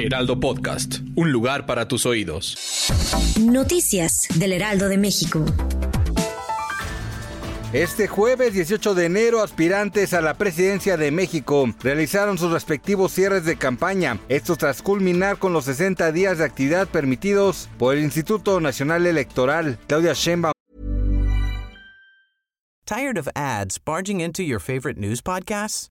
Heraldo Podcast, un lugar para tus oídos. Noticias del Heraldo de México. Este jueves 18 de enero, aspirantes a la presidencia de México realizaron sus respectivos cierres de campaña. Esto tras culminar con los 60 días de actividad permitidos por el Instituto Nacional Electoral. Claudia Sheinbaum. Tired of ads barging into your favorite news podcasts?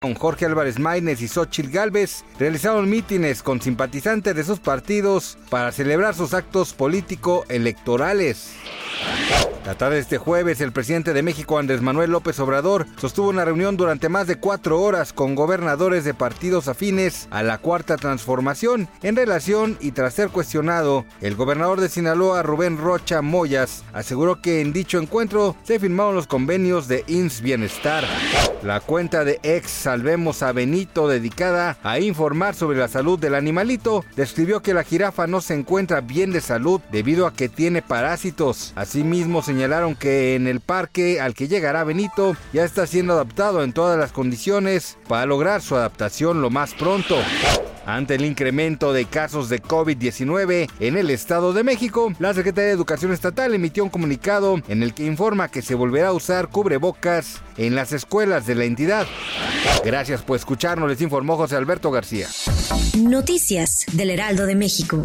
Con Jorge Álvarez Maínez y Xochitl Gálvez realizaron mítines con simpatizantes de sus partidos para celebrar sus actos político-electorales. La tarde de este jueves, el presidente de México, Andrés Manuel López Obrador, sostuvo una reunión durante más de cuatro horas con gobernadores de partidos afines a la Cuarta Transformación. En relación y tras ser cuestionado, el gobernador de Sinaloa, Rubén Rocha Moyas, aseguró que en dicho encuentro se firmaron los convenios de INS Bienestar. La cuenta de ex Salvemos a Benito, dedicada a informar sobre la salud del animalito, describió que la jirafa no se encuentra bien de salud debido a que tiene parásitos. Asimismo, señalaron que en el parque al que llegará Benito ya está siendo adaptado en todas las condiciones para lograr su adaptación lo más pronto. Ante el incremento de casos de COVID-19 en el Estado de México, la Secretaría de Educación Estatal emitió un comunicado en el que informa que se volverá a usar cubrebocas en las escuelas de la entidad. Gracias por escucharnos, les informó José Alberto García. Noticias del Heraldo de México.